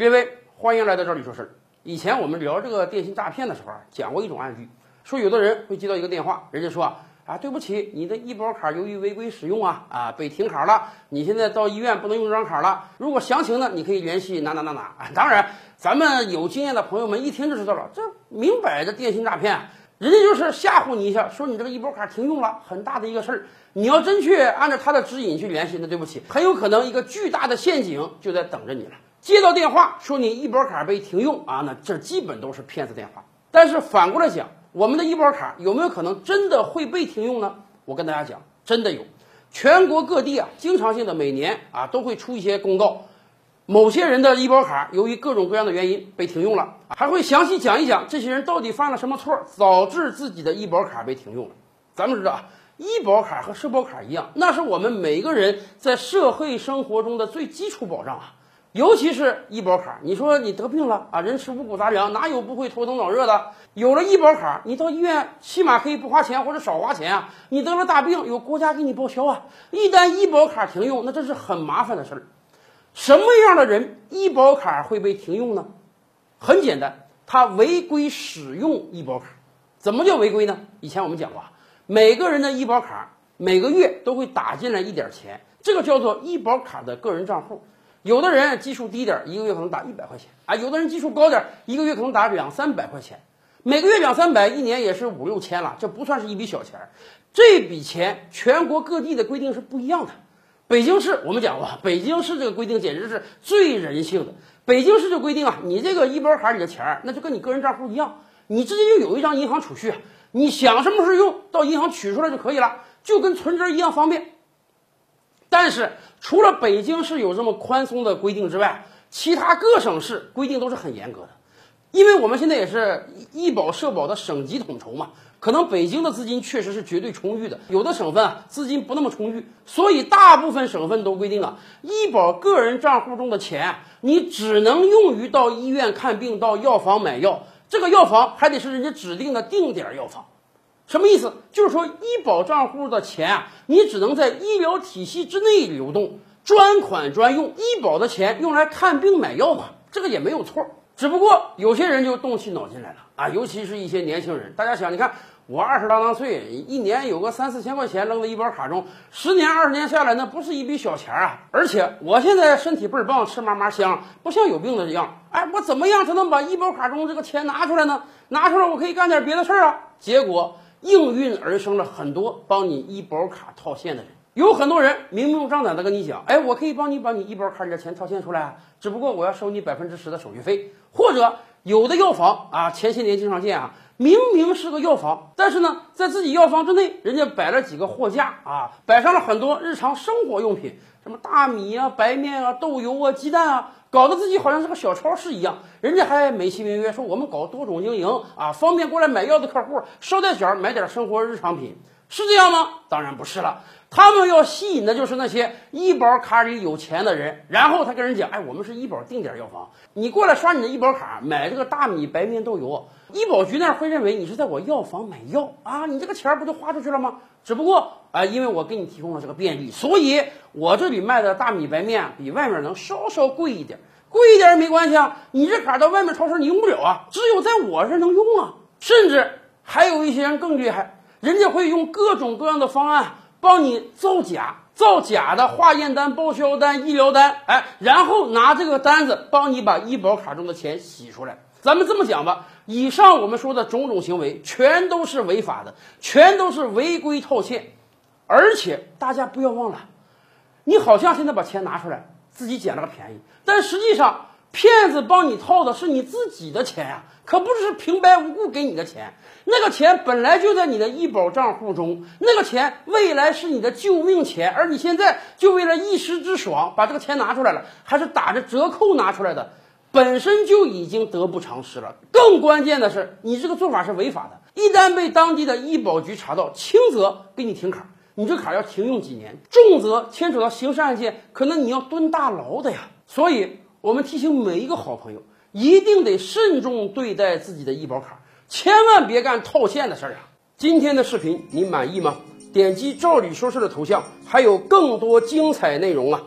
各位，欢迎来到这里说事儿。以前我们聊这个电信诈骗的时候啊，讲过一种案例，说有的人会接到一个电话，人家说啊，啊对不起，你的医保卡由于违规使用啊啊被停卡了，你现在到医院不能用这张卡了。如果详情呢，你可以联系哪哪哪哪啊。当然，咱们有经验的朋友们一听就知道了，这明摆着电信诈骗。人家就是吓唬你一下，说你这个医保卡停用了，很大的一个事儿。你要真去按照他的指引去联系，那对不起，很有可能一个巨大的陷阱就在等着你了。接到电话说你医保卡被停用啊，那这基本都是骗子电话。但是反过来讲，我们的医保卡有没有可能真的会被停用呢？我跟大家讲，真的有，全国各地啊，经常性的每年啊都会出一些公告。某些人的医保卡由于各种各样的原因被停用了，还会详细讲一讲这些人到底犯了什么错，导致自己的医保卡被停用了。咱们知道啊，医保卡和社保卡一样，那是我们每个人在社会生活中的最基础保障啊。尤其是医保卡，你说你得病了啊，人吃五谷杂粮，哪有不会头疼脑热的？有了医保卡，你到医院起码可以不花钱或者少花钱啊。你得了大病，有国家给你报销啊。一旦医保卡停用，那这是很麻烦的事儿。什么样的人医保卡会被停用呢？很简单，他违规使用医保卡。怎么叫违规呢？以前我们讲过，每个人的医保卡每个月都会打进来一点钱，这个叫做医保卡的个人账户。有的人基数低点，一个月可能打一百块钱啊；有的人基数高点，一个月可能打两三百块钱。每个月两三百，一年也是五六千了，这不算是一笔小钱。这笔钱全国各地的规定是不一样的。北京市我们讲过，北京市这个规定简直是最人性的。北京市这规定啊，你这个医保卡里的钱儿，那就跟你个人账户一样，你直接就有一张银行储蓄，你想什么时候用到银行取出来就可以了，就跟存折一样方便。但是除了北京市有这么宽松的规定之外，其他各省市规定都是很严格的，因为我们现在也是医保社保的省级统筹嘛。可能北京的资金确实是绝对充裕的，有的省份啊资金不那么充裕，所以大部分省份都规定啊，医保个人账户中的钱你只能用于到医院看病、到药房买药，这个药房还得是人家指定的定点药房。什么意思？就是说医保账户的钱啊，你只能在医疗体系之内流动，专款专用。医保的钱用来看病买药嘛，这个也没有错。只不过有些人就动起脑筋来了啊，尤其是一些年轻人。大家想，你看我二十郎当岁，一年有个三四千块钱扔在医保卡中，十年二十年下来，那不是一笔小钱啊！而且我现在身体倍儿棒，吃嘛嘛香，不像有病的一样。哎，我怎么样才能把医保卡中这个钱拿出来呢？拿出来我可以干点别的事儿啊！结果应运而生了很多帮你医保卡套现的人。有很多人明目张胆的跟你讲，哎，我可以帮你把你医保卡里的钱套现出来啊，只不过我要收你百分之十的手续费。或者有的药房啊，前些年经常见啊，明明是个药房，但是呢，在自己药房之内，人家摆了几个货架啊，摆上了很多日常生活用品，什么大米啊、白面啊、豆油啊、鸡蛋啊，搞得自己好像是个小超市一样。人家还美其名曰说我们搞多种经营啊，方便过来买药的客户捎带脚买点生活日常品。是这样吗？当然不是了。他们要吸引的就是那些医保卡里有钱的人，然后他跟人讲：“哎，我们是医保定点药房，你过来刷你的医保卡买这个大米、白面、豆油，医保局那儿会认为你是在我药房买药啊，你这个钱不就花出去了吗？只不过啊，因为我给你提供了这个便利，所以我这里卖的大米、白面比外面能稍稍贵一点，贵一点也没关系啊。你这卡到外面超市你用不了啊，只有在我这能用啊。甚至还有一些人更厉害。”人家会用各种各样的方案帮你造假，造假的化验单、报销单、医疗单，哎，然后拿这个单子帮你把医保卡中的钱洗出来。咱们这么讲吧，以上我们说的种种行为全都是违法的，全都是违规套现。而且大家不要忘了，你好像现在把钱拿出来，自己捡了个便宜，但实际上。骗子帮你套的是你自己的钱呀，可不是平白无故给你的钱。那个钱本来就在你的医保账户中，那个钱未来是你的救命钱，而你现在就为了一时之爽把这个钱拿出来了，还是打着折扣拿出来的，本身就已经得不偿失了。更关键的是，你这个做法是违法的，一旦被当地的医保局查到，轻则给你停卡，你这卡要停用几年；重则牵扯到刑事案件，可能你要蹲大牢的呀。所以。我们提醒每一个好朋友，一定得慎重对待自己的医保卡，千万别干套现的事儿啊！今天的视频你满意吗？点击“照理说事”的头像，还有更多精彩内容啊！